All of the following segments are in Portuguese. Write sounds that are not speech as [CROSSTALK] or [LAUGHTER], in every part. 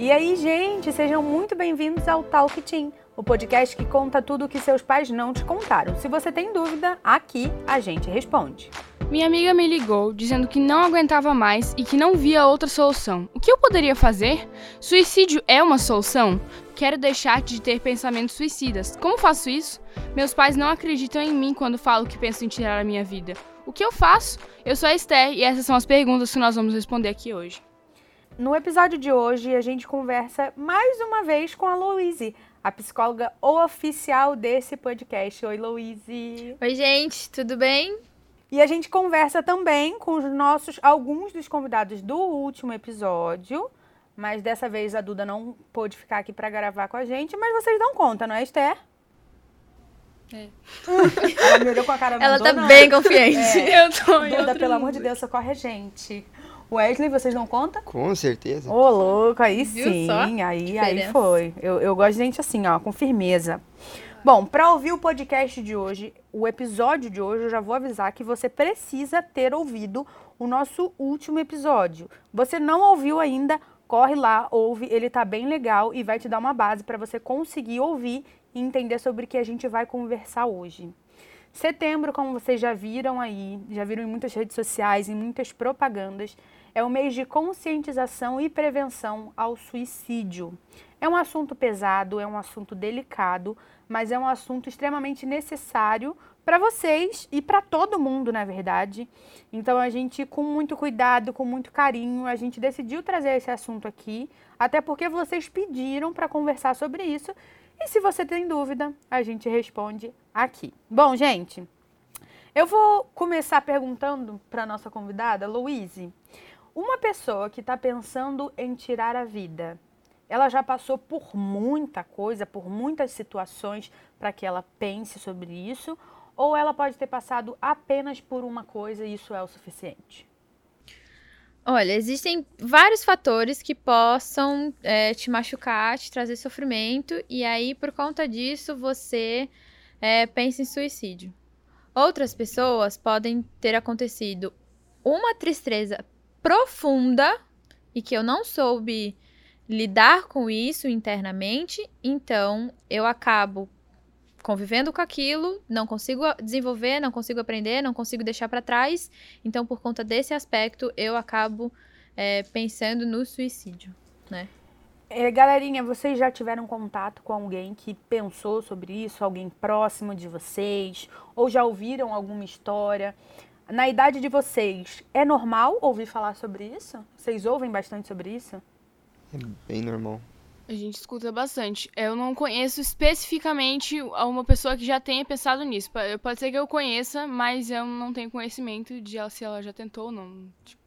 E aí, gente, sejam muito bem-vindos ao Talk Team, o podcast que conta tudo o que seus pais não te contaram. Se você tem dúvida, aqui a gente responde. Minha amiga me ligou dizendo que não aguentava mais e que não via outra solução. O que eu poderia fazer? Suicídio é uma solução? Quero deixar de ter pensamentos suicidas. Como faço isso? Meus pais não acreditam em mim quando falo que penso em tirar a minha vida. O que eu faço? Eu sou a Esther e essas são as perguntas que nós vamos responder aqui hoje. No episódio de hoje, a gente conversa mais uma vez com a Louise, a psicóloga oficial desse podcast. Oi, Louise. Oi, gente, tudo bem? E a gente conversa também com os nossos alguns dos convidados do último episódio, mas dessa vez a Duda não pôde ficar aqui para gravar com a gente, mas vocês dão conta, não é, Esther? É. [LAUGHS] Ela me olhou com a cara Ela tá não. bem confiante. É. [LAUGHS] Eu tô Duda, pelo amor mundo. de Deus, socorre a gente. Wesley, vocês dão conta? Com certeza. Ô, louco, aí Viu sim, só? aí, aí foi. Eu, eu gosto de gente assim, ó, com firmeza. Bom, para ouvir o podcast de hoje, o episódio de hoje, eu já vou avisar que você precisa ter ouvido o nosso último episódio. Você não ouviu ainda, corre lá, ouve, ele tá bem legal e vai te dar uma base para você conseguir ouvir e entender sobre o que a gente vai conversar hoje. Setembro, como vocês já viram aí, já viram em muitas redes sociais, em muitas propagandas, é o mês de conscientização e prevenção ao suicídio. É um assunto pesado, é um assunto delicado, mas é um assunto extremamente necessário para vocês e para todo mundo, na verdade. Então a gente, com muito cuidado, com muito carinho, a gente decidiu trazer esse assunto aqui, até porque vocês pediram para conversar sobre isso. E se você tem dúvida, a gente responde aqui. Bom, gente, eu vou começar perguntando para nossa convidada, Louise. Uma pessoa que está pensando em tirar a vida, ela já passou por muita coisa, por muitas situações para que ela pense sobre isso, ou ela pode ter passado apenas por uma coisa e isso é o suficiente? Olha, existem vários fatores que possam é, te machucar, te trazer sofrimento, e aí, por conta disso, você é, pensa em suicídio. Outras pessoas podem ter acontecido uma tristeza profunda e que eu não soube lidar com isso internamente, então eu acabo convivendo com aquilo, não consigo desenvolver, não consigo aprender, não consigo deixar para trás. Então, por conta desse aspecto, eu acabo é, pensando no suicídio, né? É, galerinha, vocês já tiveram contato com alguém que pensou sobre isso, alguém próximo de vocês, ou já ouviram alguma história? Na idade de vocês, é normal ouvir falar sobre isso? Vocês ouvem bastante sobre isso? É bem normal. A gente escuta bastante. Eu não conheço especificamente uma pessoa que já tenha pensado nisso. Po- Pode ser que eu conheça, mas eu não tenho conhecimento de ela- se ela já tentou ou não. Tipo,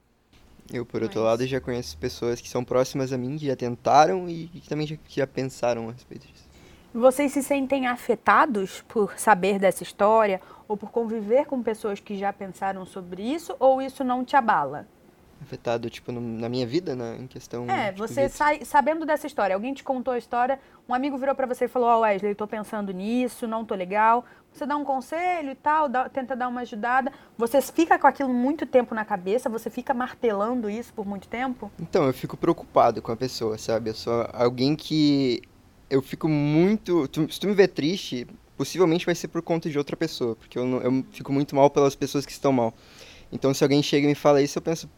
Eu, por outro Mas- lado, já conheço pessoas que são próximas a mim, que já tentaram e que também já, que já pensaram a respeito disso. Vocês se sentem afetados por saber dessa história ou por conviver com pessoas que já pensaram sobre isso ou isso não te abala? Afetado, tipo, no- na minha vida, na, em questão. É, tipo, você sai sabendo dessa história, alguém te contou a história, um amigo virou pra você e falou: Ó, Wesley, tô pensando nisso, não tô legal. Você dá um conselho e tal, dá- tenta dar uma ajudada. Você fica com aquilo muito tempo na cabeça, você fica martelando isso por muito tempo? Então, eu fico preocupado com a pessoa, sabe? Eu sou alguém que. Eu fico muito. tu- se tu me ver triste, possivelmente vai ser por conta de outra pessoa, porque eu, não- eu fico muito mal pelas pessoas que estão mal. Então, se alguém chega e me fala isso, eu penso.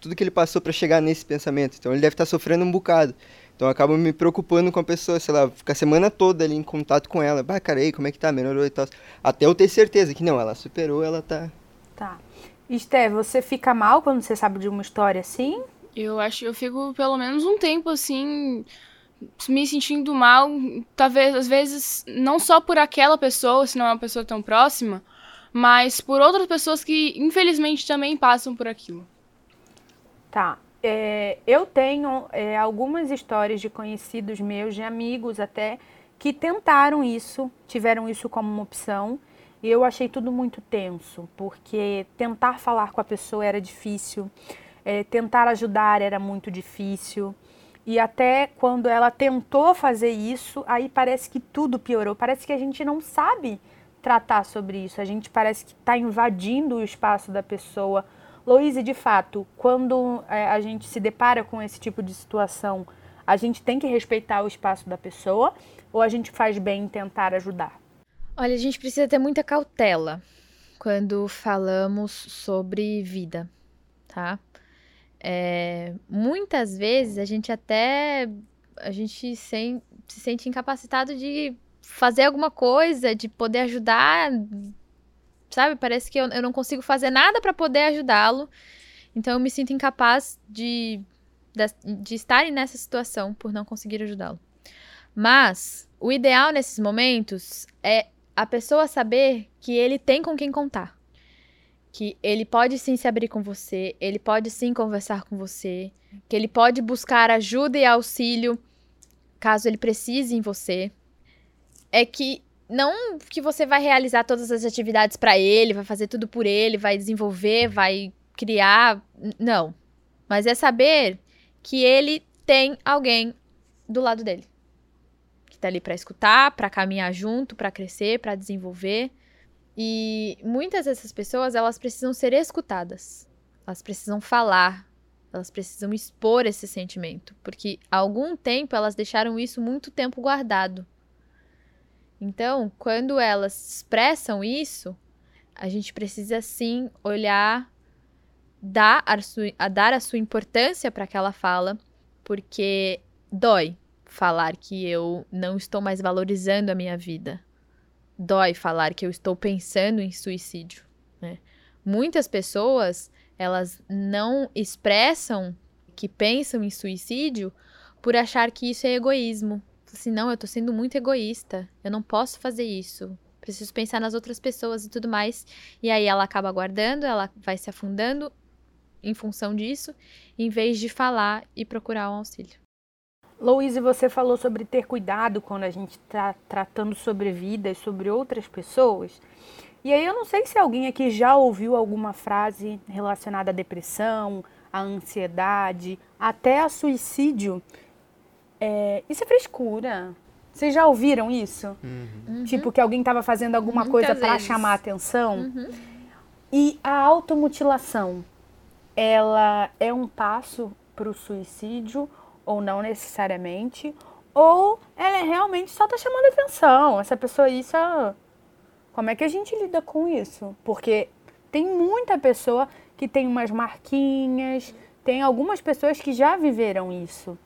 Tudo que ele passou pra chegar nesse pensamento. Então, ele deve estar sofrendo um bocado. Então, eu acabo me preocupando com a pessoa, sei lá, ficar a semana toda ali em contato com ela. Bah, cara, aí, como é que tá? Melhorou e tal. Até eu ter certeza que não, ela superou, ela tá. Tá. Esté, você fica mal quando você sabe de uma história assim? eu acho que eu fico pelo menos um tempo assim, me sentindo mal. Talvez, às vezes, não só por aquela pessoa, se não é uma pessoa tão próxima, mas por outras pessoas que, infelizmente, também passam por aquilo. Tá. É, eu tenho é, algumas histórias de conhecidos meus, de amigos até, que tentaram isso, tiveram isso como uma opção, e eu achei tudo muito tenso, porque tentar falar com a pessoa era difícil, é, tentar ajudar era muito difícil. E até quando ela tentou fazer isso, aí parece que tudo piorou. Parece que a gente não sabe tratar sobre isso. A gente parece que está invadindo o espaço da pessoa. Louise, de fato, quando é, a gente se depara com esse tipo de situação, A gente tem que respeitar o espaço da pessoa ou a gente faz bem em tentar ajudar? Olha, a gente precisa ter muita cautela quando falamos sobre vida, tá? É, muitas vezes a gente até a gente sem, se sente incapacitado de fazer alguma coisa, de poder ajudar, sabe? Parece que eu, eu não consigo fazer nada para poder ajudá-lo. Então eu me sinto incapaz de, de, de estar nessa situação por não conseguir ajudá-lo. Mas o ideal nesses momentos é a pessoa saber que ele tem com quem contar. Que ele pode sim se abrir com você, ele pode sim conversar com você, que ele pode buscar ajuda e auxílio caso ele precise em você. É que não que você vai realizar todas as atividades para ele, vai fazer tudo por ele, vai desenvolver, vai criar, não. Mas é saber que ele tem alguém do lado dele tá ali para escutar, para caminhar junto, para crescer, para desenvolver. E muitas dessas pessoas, elas precisam ser escutadas. Elas precisam falar, elas precisam expor esse sentimento, porque há algum tempo elas deixaram isso muito tempo guardado. Então, quando elas expressam isso, a gente precisa sim olhar, dar a, sua, a dar a sua importância para aquela fala, porque dói falar que eu não estou mais valorizando a minha vida. Dói falar que eu estou pensando em suicídio. Né? Muitas pessoas elas não expressam que pensam em suicídio por achar que isso é egoísmo. Assim, não, eu estou sendo muito egoísta. Eu não posso fazer isso. Preciso pensar nas outras pessoas e tudo mais. E aí ela acaba guardando, ela vai se afundando em função disso, em vez de falar e procurar um auxílio. Louise, você falou sobre ter cuidado quando a gente está tratando sobre vidas, sobre outras pessoas. E aí eu não sei se alguém aqui já ouviu alguma frase relacionada à depressão, à ansiedade, até a suicídio. É, isso é frescura. Vocês já ouviram isso? Uhum. Tipo, que alguém estava fazendo alguma Muitas coisa para chamar atenção? Uhum. E a automutilação, ela é um passo para o suicídio ou não necessariamente, ou ela é realmente só tá chamando atenção. Essa pessoa isso, como é que a gente lida com isso? Porque tem muita pessoa que tem umas marquinhas, tem algumas pessoas que já viveram isso.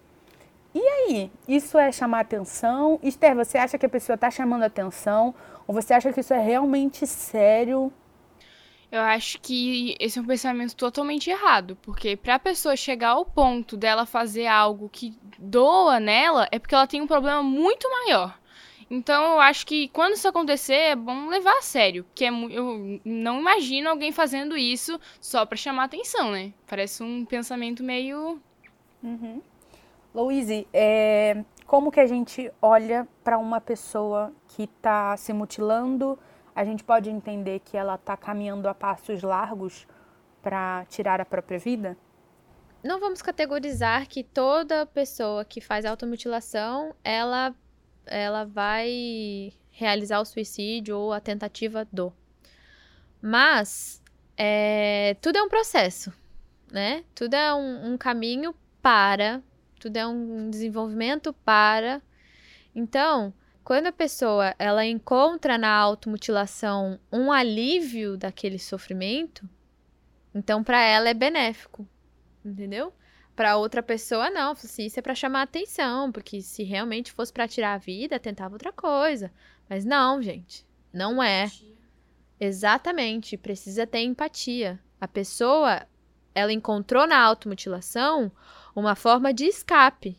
E aí, isso é chamar atenção? Esther, você acha que a pessoa está chamando atenção? Ou você acha que isso é realmente sério? Eu acho que esse é um pensamento totalmente errado, porque para a pessoa chegar ao ponto dela fazer algo que doa nela, é porque ela tem um problema muito maior. Então eu acho que quando isso acontecer é bom levar a sério, porque é, eu não imagino alguém fazendo isso só para chamar atenção, né? Parece um pensamento meio. Uhum. Louise, é, como que a gente olha para uma pessoa que está se mutilando? A gente pode entender que ela está caminhando a passos largos para tirar a própria vida? Não vamos categorizar que toda pessoa que faz automutilação, ela, ela vai realizar o suicídio ou a tentativa do. Mas é, tudo é um processo, né? Tudo é um, um caminho para, tudo é um desenvolvimento para. Então, quando a pessoa ela encontra na automutilação um alívio daquele sofrimento, então para ela é benéfico, entendeu? Para outra pessoa não, assim, isso é para chamar atenção, porque se realmente fosse para tirar a vida, tentava outra coisa. Mas não, gente, não é. Exatamente, precisa ter empatia. A pessoa, ela encontrou na automutilação uma forma de escape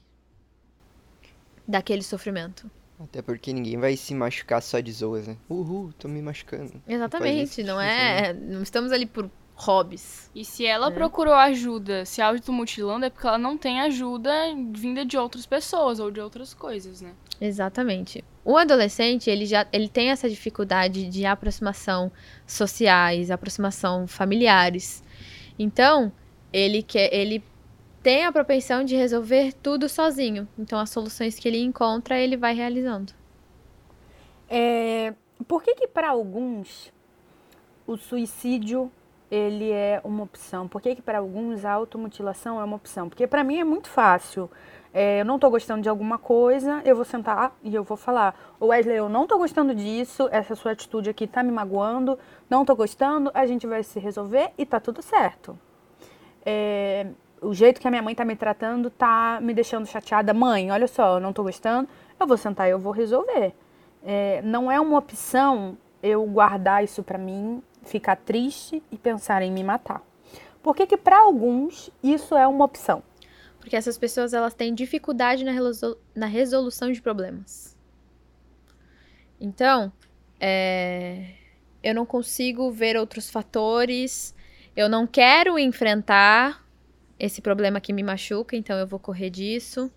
daquele sofrimento. Até porque ninguém vai se machucar só de zoas, né? Uhul, tô me machucando. Exatamente, não, não é. Não estamos ali por hobbies. E se ela é. procurou ajuda se automutilando, é porque ela não tem ajuda vinda de outras pessoas ou de outras coisas, né? Exatamente. O adolescente, ele já ele tem essa dificuldade de aproximação sociais, aproximação familiares. Então, ele quer ele tem a propensão de resolver tudo sozinho. Então, as soluções que ele encontra, ele vai realizando. É, por que que para alguns o suicídio ele é uma opção? Por que que para alguns a automutilação é uma opção? Porque para mim é muito fácil é, eu não tô gostando de alguma coisa, eu vou sentar e eu vou falar, Wesley, eu não tô gostando disso, essa sua atitude aqui tá me magoando, não tô gostando, a gente vai se resolver e tá tudo certo. É, o jeito que a minha mãe tá me tratando tá me deixando chateada. Mãe, olha só, eu não tô gostando, eu vou sentar e eu vou resolver. É, não é uma opção eu guardar isso para mim, ficar triste e pensar em me matar. Por que que para alguns isso é uma opção? Porque essas pessoas elas têm dificuldade na, resolu na resolução de problemas. Então, é, eu não consigo ver outros fatores, eu não quero enfrentar esse problema que me machuca, então eu vou correr disso.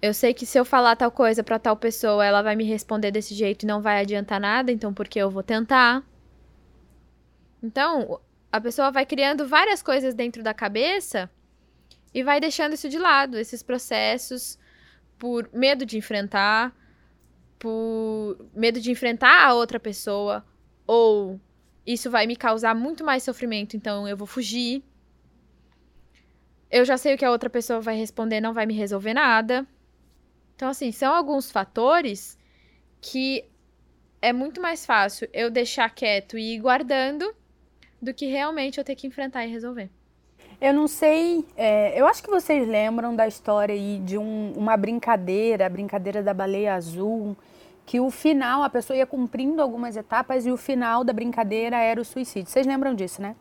Eu sei que se eu falar tal coisa para tal pessoa, ela vai me responder desse jeito e não vai adiantar nada, então por que eu vou tentar? Então, a pessoa vai criando várias coisas dentro da cabeça e vai deixando isso de lado, esses processos, por medo de enfrentar, por medo de enfrentar a outra pessoa, ou isso vai me causar muito mais sofrimento, então eu vou fugir. Eu já sei o que a outra pessoa vai responder, não vai me resolver nada. Então, assim, são alguns fatores que é muito mais fácil eu deixar quieto e ir guardando do que realmente eu ter que enfrentar e resolver. Eu não sei, é, eu acho que vocês lembram da história aí de um, uma brincadeira, a brincadeira da baleia azul, que o final, a pessoa ia cumprindo algumas etapas e o final da brincadeira era o suicídio. Vocês lembram disso, né?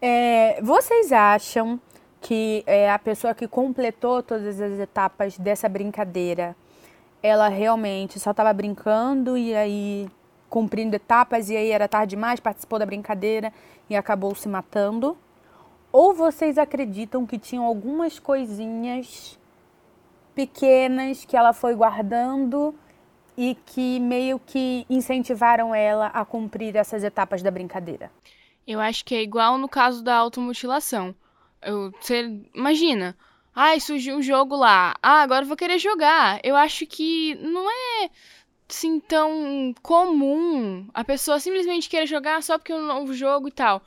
É, vocês acham que é, a pessoa que completou todas as etapas dessa brincadeira, ela realmente só estava brincando e aí cumprindo etapas e aí era tarde demais, participou da brincadeira e acabou se matando? Ou vocês acreditam que tinham algumas coisinhas pequenas que ela foi guardando e que meio que incentivaram ela a cumprir essas etapas da brincadeira? Eu acho que é igual no caso da automutilação. Eu, você imagina, ai, surgiu um jogo lá. Ah, agora eu vou querer jogar. Eu acho que não é assim tão comum a pessoa simplesmente querer jogar só porque é um novo jogo e tal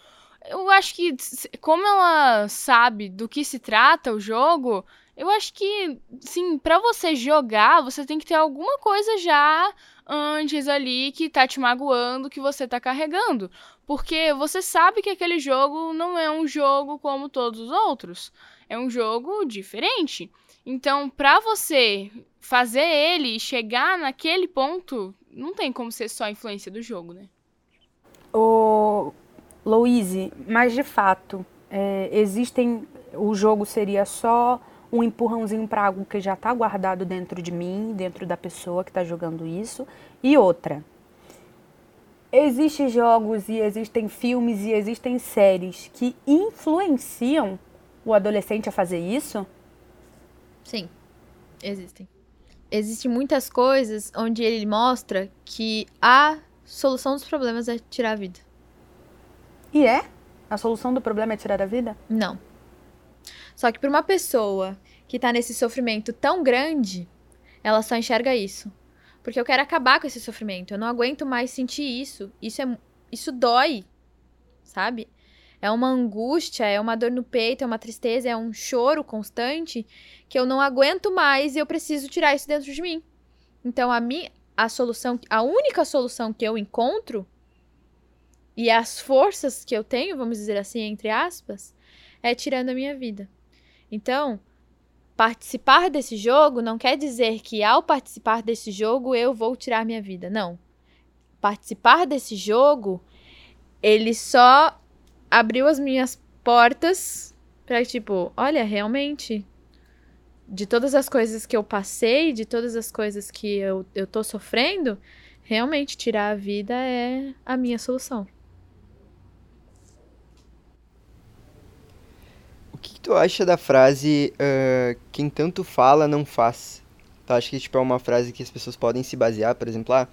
eu acho que, como ela sabe do que se trata o jogo, eu acho que, sim, para você jogar, você tem que ter alguma coisa já antes ali que tá te magoando, que você tá carregando. Porque você sabe que aquele jogo não é um jogo como todos os outros. É um jogo diferente. Então, pra você fazer ele chegar naquele ponto, não tem como ser só influência do jogo, né? O Louise, mas de fato, é, existem. O jogo seria só um empurrãozinho para algo que já está guardado dentro de mim, dentro da pessoa que está jogando isso. E outra, existem jogos e existem filmes e existem séries que influenciam o adolescente a fazer isso? Sim, existem. Existem muitas coisas onde ele mostra que a solução dos problemas é tirar a vida. E é? A solução do problema é tirar a vida? Não. Só que para uma pessoa que tá nesse sofrimento tão grande, ela só enxerga isso. Porque eu quero acabar com esse sofrimento. Eu não aguento mais sentir isso. Isso é isso dói. Sabe? É uma angústia, é uma dor no peito, é uma tristeza, é um choro constante que eu não aguento mais e eu preciso tirar isso dentro de mim. Então a minha a solução, a única solução que eu encontro e as forças que eu tenho, vamos dizer assim, entre aspas, é tirando a minha vida. Então, participar desse jogo não quer dizer que ao participar desse jogo eu vou tirar minha vida. Não. Participar desse jogo, ele só abriu as minhas portas para tipo, olha, realmente de todas as coisas que eu passei, de todas as coisas que eu, eu tô sofrendo, realmente tirar a vida é a minha solução. Que, tu acha da frase uh, quem tanto fala não faz? Tu acha que tipo, é uma frase que as pessoas podem se basear, por exemplo, ah,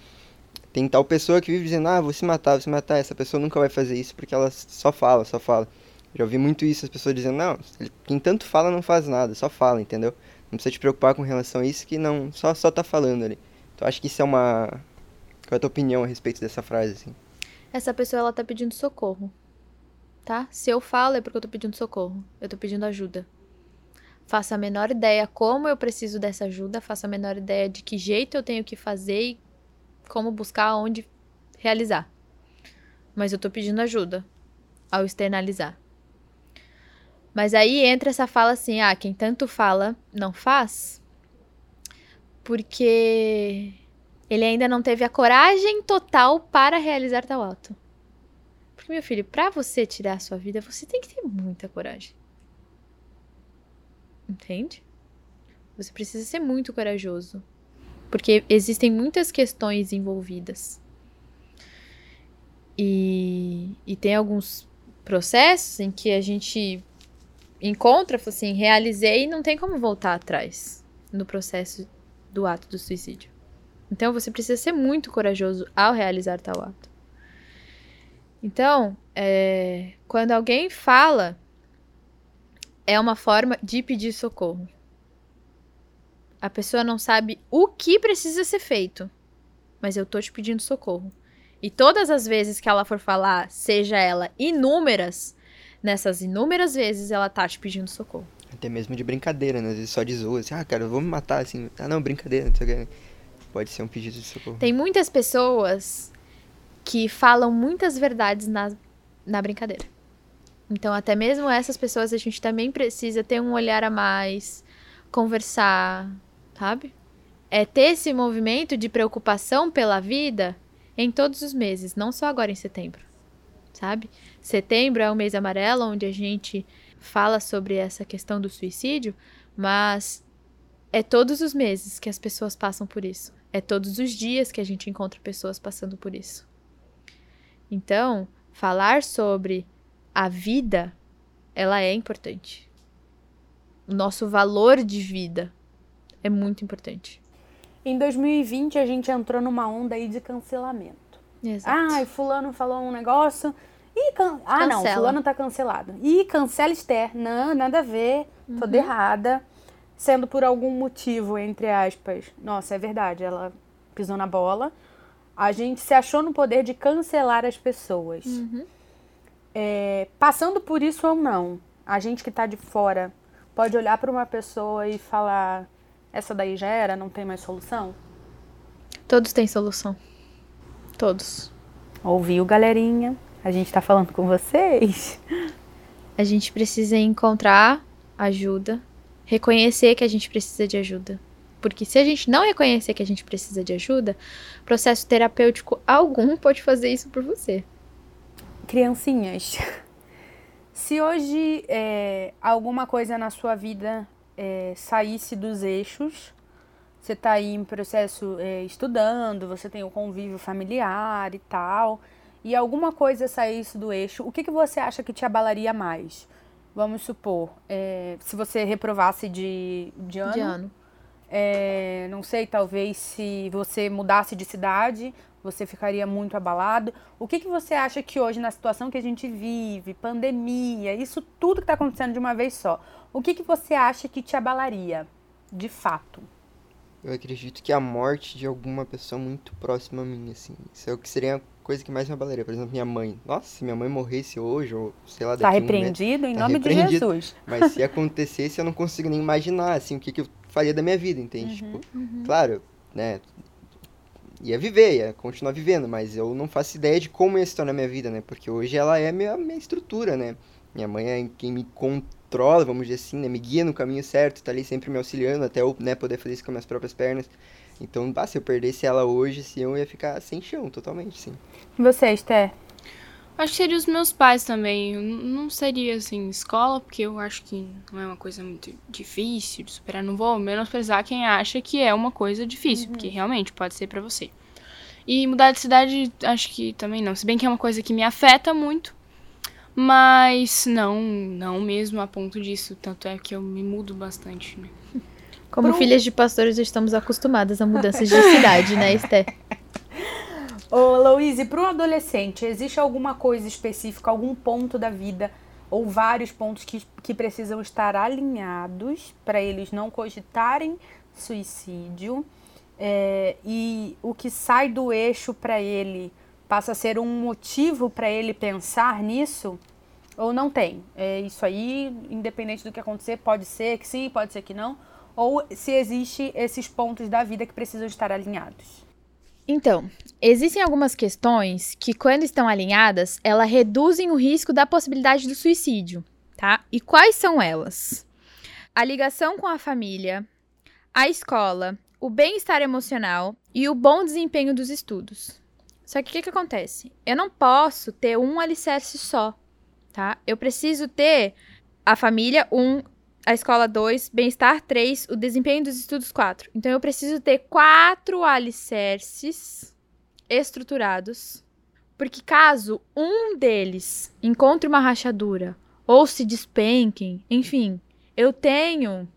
tem tal pessoa que vive dizendo, ah, vou se matar, vou se matar, essa pessoa nunca vai fazer isso porque ela só fala, só fala. Já ouvi muito isso, as pessoas dizendo, não, quem tanto fala não faz nada, só fala, entendeu? Não precisa te preocupar com relação a isso que não, só, só tá falando ali. Tu acha que isso é uma... Qual é a tua opinião a respeito dessa frase, assim? Essa pessoa, ela tá pedindo socorro tá? Se eu falo é porque eu tô pedindo socorro, eu tô pedindo ajuda. faço a menor ideia como eu preciso dessa ajuda, faço a menor ideia de que jeito eu tenho que fazer e como buscar onde realizar. Mas eu tô pedindo ajuda ao externalizar. Mas aí entra essa fala assim: ah, quem tanto fala não faz, porque ele ainda não teve a coragem total para realizar tal ato. Meu filho, para você tirar a sua vida, você tem que ter muita coragem. Entende? Você precisa ser muito corajoso. Porque existem muitas questões envolvidas. E, e tem alguns processos em que a gente encontra, assim, realizei e não tem como voltar atrás no processo do ato do suicídio. Então você precisa ser muito corajoso ao realizar tal ato. Então, é, quando alguém fala, é uma forma de pedir socorro. A pessoa não sabe o que precisa ser feito, mas eu tô te pedindo socorro. E todas as vezes que ela for falar, seja ela inúmeras, nessas inúmeras vezes ela tá te pedindo socorro. Até mesmo de brincadeira, né? Às vezes só de zoa, assim, ah, cara, eu vou me matar, assim. Ah, não, brincadeira, não sei o que. Pode ser um pedido de socorro. Tem muitas pessoas que falam muitas verdades na, na brincadeira. Então, até mesmo essas pessoas, a gente também precisa ter um olhar a mais, conversar, sabe? É ter esse movimento de preocupação pela vida em todos os meses, não só agora em setembro, sabe? Setembro é o mês amarelo, onde a gente fala sobre essa questão do suicídio, mas é todos os meses que as pessoas passam por isso. É todos os dias que a gente encontra pessoas passando por isso. Então, falar sobre a vida, ela é importante. O nosso valor de vida é muito importante. Em 2020 a gente entrou numa onda aí de cancelamento. Exato. Ai, fulano falou um negócio. Ih, can... Ah, não, Cancela. fulano tá cancelado. Ih, cancela Esther. Não, nada a ver. Toda errada. Sendo por algum motivo, entre aspas. Nossa, é verdade, ela pisou na bola. A gente se achou no poder de cancelar as pessoas. Uhum. É, passando por isso ou não, a gente que tá de fora pode olhar para uma pessoa e falar: essa daí já era, não tem mais solução? Todos têm solução. Todos. Ouviu, galerinha? A gente tá falando com vocês. A gente precisa encontrar ajuda, reconhecer que a gente precisa de ajuda. Porque se a gente não reconhecer que a gente precisa de ajuda, processo terapêutico algum pode fazer isso por você. Criancinhas, [LAUGHS] se hoje é, alguma coisa na sua vida é, saísse dos eixos, você tá aí em processo é, estudando, você tem o convívio familiar e tal, e alguma coisa saísse do eixo, o que, que você acha que te abalaria mais? Vamos supor, é, se você reprovasse de, de ano, De ano. É, não sei, talvez se você mudasse de cidade, você ficaria muito abalado. O que, que você acha que hoje, na situação que a gente vive, pandemia, isso tudo que está acontecendo de uma vez só, o que, que você acha que te abalaria, de fato? Eu acredito que a morte de alguma pessoa muito próxima a mim, assim. Isso é o que seria a coisa que mais me abalaria. Por exemplo, minha mãe. Nossa, se minha mãe morresse hoje, ou sei lá, daqui Tá a um repreendido em Tá nome de repreendido. Jesus. Mas se [LAUGHS] acontecesse, eu não consigo nem imaginar, assim, o que, que eu faria da minha vida, entende? Tipo, claro, né? Ia viver, ia continuar vivendo, mas eu não faço ideia de como ia se tornar minha vida, né? Porque hoje ela é minha, minha estrutura, né? Minha mãe é quem me controla, vamos dizer assim, né? Me guia no caminho certo, tá ali sempre me auxiliando até eu, né, poder fazer isso com as minhas próprias pernas. Então, bah, se eu perdesse ela hoje, assim, eu ia ficar sem chão, totalmente, sim. E você, Esther? Acho que seria os meus pais também. Não seria assim, escola, porque eu acho que não é uma coisa muito difícil de superar. Não vou menosprezar quem acha que é uma coisa difícil, porque realmente pode ser pra você. E mudar de cidade, acho que também não. Se bem que é uma coisa que me afeta muito. Mas não, não mesmo a ponto disso. Tanto é que eu me mudo bastante, né? Como Pro- filhas de pastores, estamos acostumadas a mudanças de cidade, né, Esté? [LAUGHS] Ô, Louise, para um adolescente, existe alguma coisa específica, algum ponto da vida ou vários pontos que, que precisam estar alinhados para eles não cogitarem suicídio? É, e o que sai do eixo para ele passa a ser um motivo para ele pensar nisso? Ou não tem? É isso aí, independente do que acontecer, pode ser que sim, pode ser que não. Ou se existe esses pontos da vida que precisam estar alinhados. Então, existem algumas questões que, quando estão alinhadas, elas reduzem o risco da possibilidade do suicídio, tá? E quais são elas? A ligação com a família, a escola, o bem-estar emocional e o bom desempenho dos estudos. Só que o que, que acontece? Eu não posso ter um alicerce só, tá? Eu preciso ter a família, um, a escola 2, bem-estar 3, o desempenho dos estudos 4. Então eu preciso ter quatro alicerces estruturados, porque caso um deles encontre uma rachadura ou se despenquem, enfim, eu tenho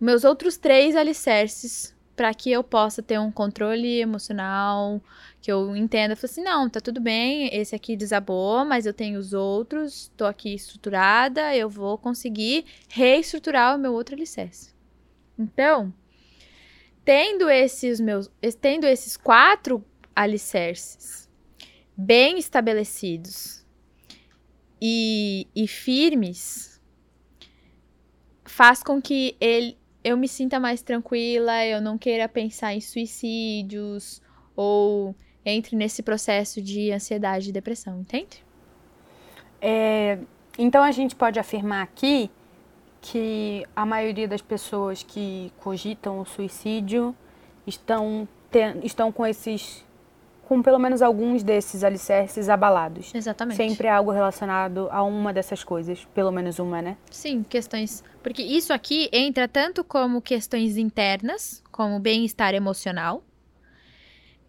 meus outros três alicerces para que eu possa ter um controle emocional, que eu entenda, assim, não, tá tudo bem, esse aqui desabou, mas eu tenho os outros, tô aqui estruturada, eu vou conseguir reestruturar o meu outro alicerce. Então, tendo esses meus, tendo esses quatro alicerces bem estabelecidos e, e firmes, faz com que ele, eu me sinta mais tranquila, eu não queira pensar em suicídios ou entre nesse processo de ansiedade e depressão, entende? É, então a gente pode afirmar aqui que a maioria das pessoas que cogitam o suicídio estão, estão com esses com pelo menos alguns desses alicerces abalados. Exatamente. Sempre algo relacionado a uma dessas coisas, pelo menos uma, né? Sim, questões. Porque isso aqui entra tanto como questões internas, como bem-estar emocional,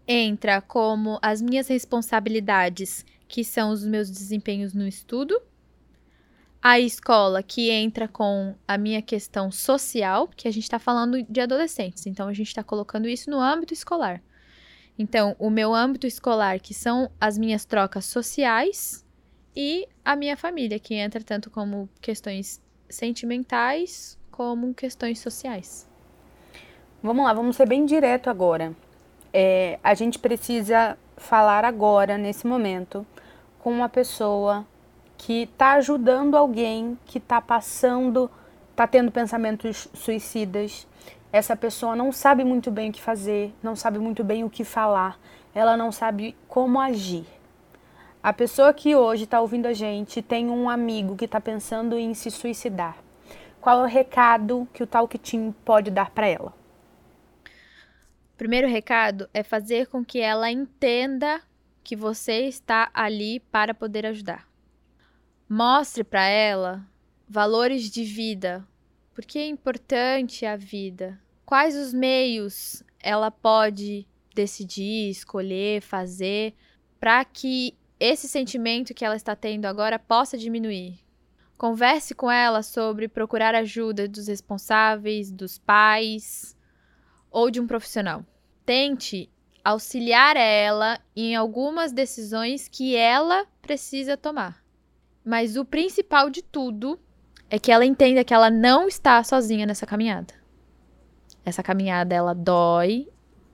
entra como as minhas responsabilidades, que são os meus desempenhos no estudo, a escola, que entra com a minha questão social, que a gente está falando de adolescentes, então a gente está colocando isso no âmbito escolar. Então, o meu âmbito escolar, que são as minhas trocas sociais, e a minha família, que entra tanto como questões sentimentais como questões sociais. Vamos lá, vamos ser bem direto agora é, a gente precisa falar agora, nesse momento, com uma pessoa que está ajudando alguém que está passando, está tendo pensamentos suicidas. Essa pessoa não sabe muito bem o que fazer, não sabe muito bem o que falar, ela não sabe como agir. A pessoa que hoje está ouvindo a gente tem um amigo que está pensando em se suicidar. Qual é o recado que o Talk Team pode dar para ela? Primeiro recado é fazer com que ela entenda que você está ali para poder ajudar. Mostre para ela valores de vida, porque é importante a vida. Quais os meios ela pode decidir, escolher, fazer para que esse sentimento que ela está tendo agora possa diminuir. Converse com ela sobre procurar ajuda dos responsáveis, dos pais, ou de um profissional. Tente auxiliar ela em algumas decisões que ela precisa tomar. Mas o principal de tudo é que ela entenda que ela não está sozinha nessa caminhada. Essa caminhada ela dói,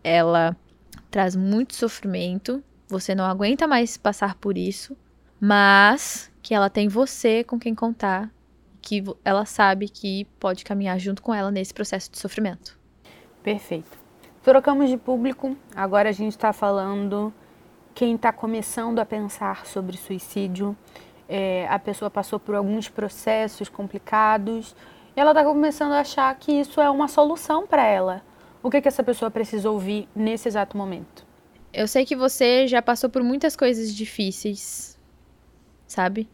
ela traz muito sofrimento, você não aguenta mais passar por isso, mas que ela tem você com quem contar, que ela sabe que pode caminhar junto com ela nesse processo de sofrimento. Perfeito. Trocamos de público, agora a gente está falando quem está começando a pensar sobre suicídio. É, a pessoa passou por alguns processos complicados e ela está começando a achar que isso é uma solução para ela. O que, que essa pessoa precisa ouvir nesse exato momento? Eu sei que você já passou por muitas coisas difíceis, sabe?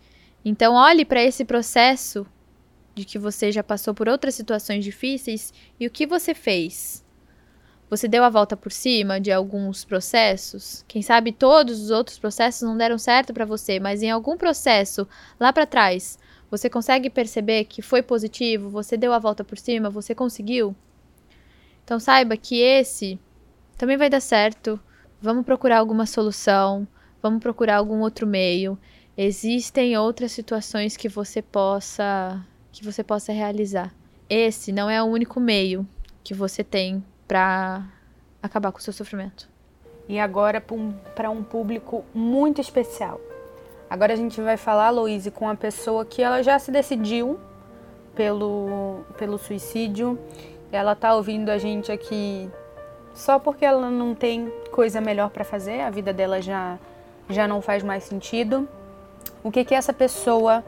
Então olhe para esse processo de que você já passou por outras situações difíceis e o que você fez você deu a volta por cima de alguns processos? Quem sabe todos os outros processos não deram certo para você, mas em algum processo lá para trás, você consegue perceber que foi positivo, você deu a volta por cima, você conseguiu? Então saiba que esse também vai dar certo. Vamos procurar alguma solução, vamos procurar algum outro meio. Existem outras situações que você possa que você possa realizar. Esse não é o único meio que você tem para acabar com o seu sofrimento. E agora para um, público muito especial. Agora a gente vai falar, Louise, com a pessoa que ela já se decidiu pelo, pelo suicídio. Ela tá ouvindo a gente aqui só porque ela não tem coisa melhor para fazer, a vida dela já, já não faz mais sentido. O que que essa pessoa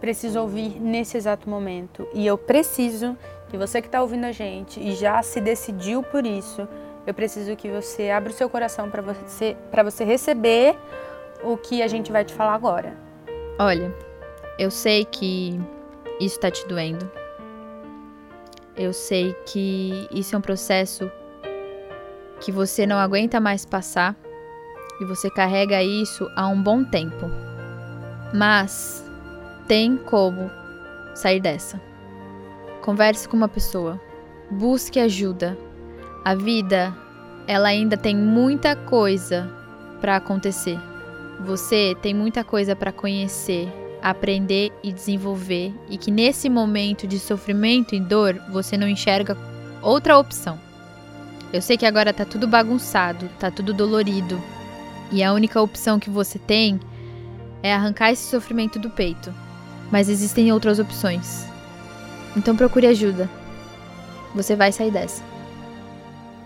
precisa ouvir nesse exato momento? E eu preciso que você que está ouvindo a gente e já se decidiu por isso, eu preciso que você abra o seu coração para você, você receber o que a gente vai te falar agora. Olha, eu sei que isso está te doendo. Eu sei que isso é um processo que você não aguenta mais passar e você carrega isso há um bom tempo. Mas tem como sair dessa. Converse com uma pessoa, busque ajuda. A vida, ela ainda tem muita coisa para acontecer. Você tem muita coisa para conhecer, aprender e desenvolver, e que nesse momento de sofrimento e dor você não enxerga outra opção. Eu sei que agora tá tudo bagunçado, tá tudo dolorido, e a única opção que você tem é arrancar esse sofrimento do peito. Mas existem outras opções. Então procure ajuda. Você vai sair dessa.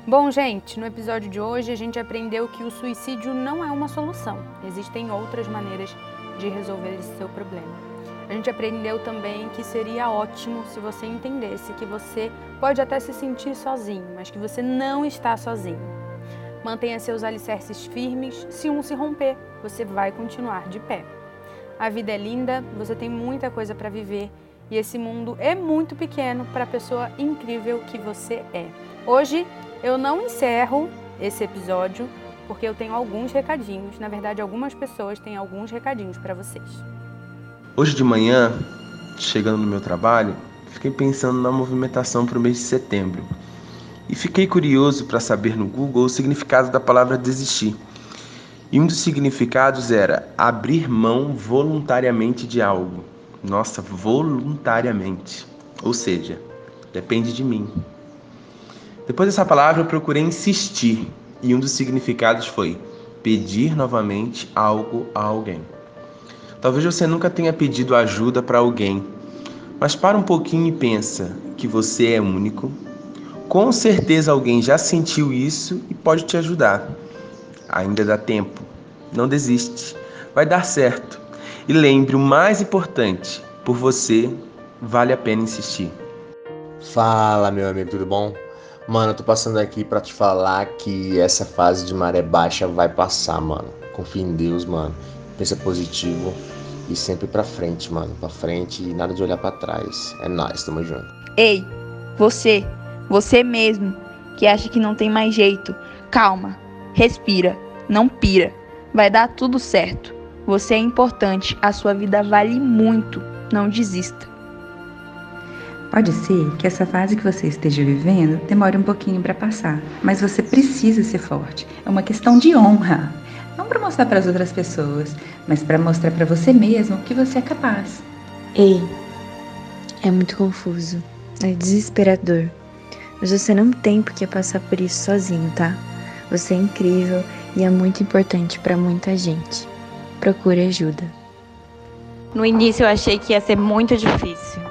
Bom, gente, no episódio de hoje a gente aprendeu que o suicídio não é uma solução. Existem outras maneiras de resolver esse seu problema. A gente aprendeu também que seria ótimo se você entendesse que você pode até se sentir sozinho, mas que você não está sozinho. Mantenha seus alicerces firmes. Se um se romper, você vai continuar de pé. A vida é linda, você tem muita coisa para viver e esse mundo é muito pequeno para a pessoa incrível que você é. Hoje eu não encerro esse episódio porque eu tenho alguns recadinhos. Na verdade, algumas pessoas têm alguns recadinhos para vocês. Hoje de manhã, chegando no meu trabalho, fiquei pensando na movimentação para o mês de setembro e fiquei curioso para saber no Google o significado da palavra desistir. E um dos significados era abrir mão voluntariamente de algo. Nossa, voluntariamente. Ou seja, depende de mim. Depois dessa palavra, eu procurei insistir, e um dos significados foi pedir novamente algo a alguém. Talvez você nunca tenha pedido ajuda para alguém, mas para um pouquinho e pensa que você é único. Com certeza alguém já sentiu isso e pode te ajudar. Ainda dá tempo. Não desiste. Vai dar certo. E lembre o mais importante: por você vale a pena insistir. Fala, meu amigo, tudo bom? Mano, eu tô passando aqui para te falar que essa fase de maré baixa vai passar, mano. Confia em Deus, mano. Pensa positivo e sempre pra frente, mano. Pra frente e nada de olhar para trás. É nóis, tamo junto. Ei, você, você mesmo, que acha que não tem mais jeito. Calma, respira, não pira. Vai dar tudo certo. Você é importante, a sua vida vale muito. Não desista. Pode ser que essa fase que você esteja vivendo demore um pouquinho para passar, mas você precisa ser forte. É uma questão de honra. Não para mostrar para as outras pessoas, mas para mostrar para você mesmo que você é capaz. Ei, é muito confuso, é desesperador. Mas você não tem por que passar por isso sozinho, tá? Você é incrível e é muito importante para muita gente. Procure ajuda. No início eu achei que ia ser muito difícil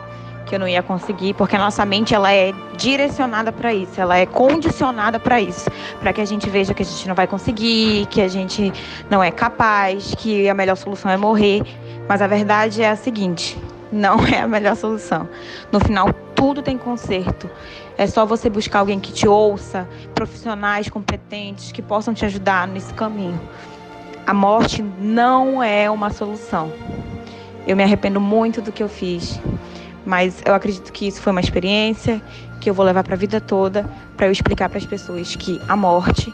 que eu não ia conseguir, porque a nossa mente ela é direcionada para isso, ela é condicionada para isso, para que a gente veja que a gente não vai conseguir, que a gente não é capaz, que a melhor solução é morrer. Mas a verdade é a seguinte: não [LAUGHS] é a melhor solução. No final, tudo tem conserto. É só você buscar alguém que te ouça, profissionais competentes que possam te ajudar nesse caminho. A morte não é uma solução. Eu me arrependo muito do que eu fiz. Mas eu acredito que isso foi uma experiência que eu vou levar para a vida toda para eu explicar para as pessoas que a morte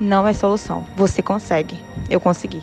não é solução. Você consegue. Eu consegui.